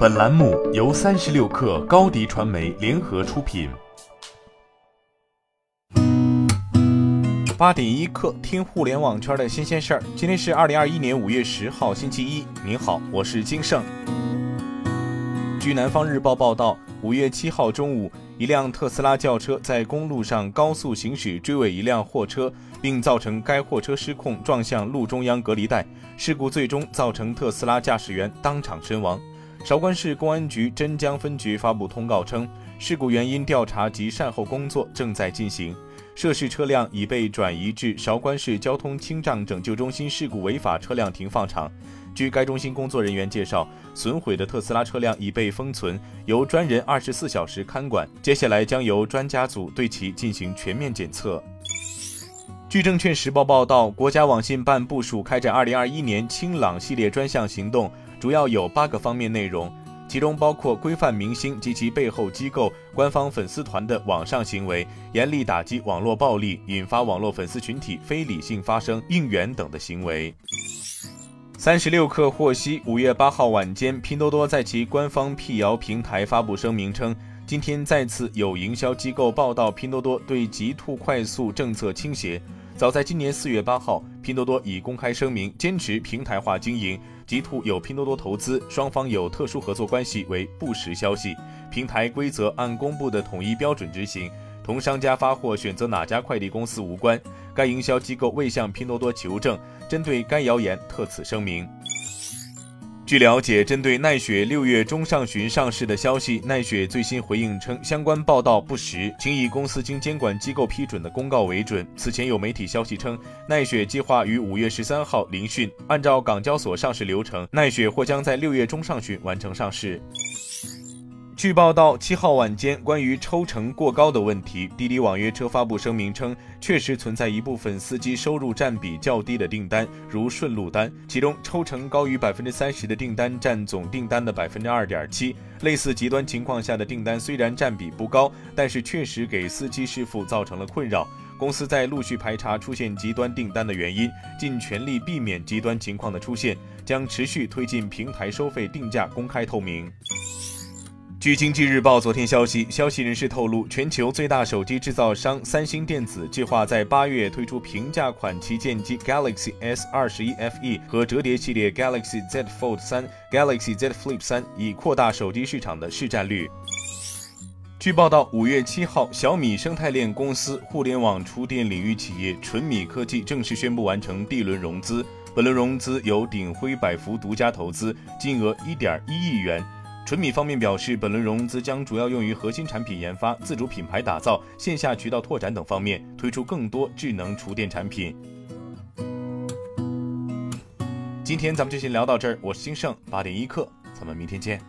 本栏目由三十六氪高低传媒联合出品。八点一刻，听互联网圈的新鲜事儿。今天是二零二一年五月十号，星期一。您好，我是金盛。据南方日报报道，五月七号中午，一辆特斯拉轿车在公路上高速行驶，追尾一辆货车，并造成该货车失控撞向路中央隔离带。事故最终造成特斯拉驾驶员当场身亡。韶关市公安局真江分局发布通告称，事故原因调查及善后工作正在进行，涉事车辆已被转移至韶关市交通清障拯救中心事故违法车辆停放场。据该中心工作人员介绍，损毁的特斯拉车辆已被封存，由专人二十四小时看管，接下来将由专家组对其进行全面检测。据证券时报报道，国家网信办部署开展二零二一年清朗系列专项行动。主要有八个方面内容，其中包括规范明星及其背后机构、官方粉丝团的网上行为，严厉打击网络暴力引发网络粉丝群体非理性发声、应援等的行为。三十六氪获悉，五月八号晚间，拼多多在其官方辟谣平台发布声明称，今天再次有营销机构报道拼多多对极兔快速政策倾斜。早在今年四月八号，拼多多已公开声明坚持平台化经营，极兔有拼多多投资，双方有特殊合作关系为不实消息，平台规则按公布的统一标准执行，同商家发货选择哪家快递公司无关。该营销机构未向拼多多求证，针对该谣言特此声明。据了解，针对奈雪六月中上旬上市的消息，奈雪最新回应称相关报道不实，请以公司经监管机构批准的公告为准。此前有媒体消息称，奈雪计划于五月十三号聆讯，按照港交所上市流程，奈雪或将在六月中上旬完成上市。据报道，七号晚间，关于抽成过高的问题，滴滴网约车发布声明称，确实存在一部分司机收入占比较低的订单，如顺路单，其中抽成高于百分之三十的订单占总订单的百分之二点七。类似极端情况下的订单虽然占比不高，但是确实给司机师傅造成了困扰。公司在陆续排查出现极端订单的原因，尽全力避免极端情况的出现，将持续推进平台收费定价公开透明。据经济日报昨天消息，消息人士透露，全球最大手机制造商三星电子计划在八月推出平价款旗舰机 Galaxy S 二十一 FE 和折叠系列 Galaxy Z Fold 三、Galaxy Z Flip 三，以扩大手机市场的市占率。据报道，五月七号，小米生态链公司互联网厨电领域企业纯米科技正式宣布完成 D 轮融资，本轮融资由鼎晖百福独家投资，金额一点一亿元。纯米方面表示，本轮融资将主要用于核心产品研发、自主品牌打造、线下渠道拓展等方面，推出更多智能厨电产品。今天咱们就先聊到这儿，我是金盛八点一刻，咱们明天见。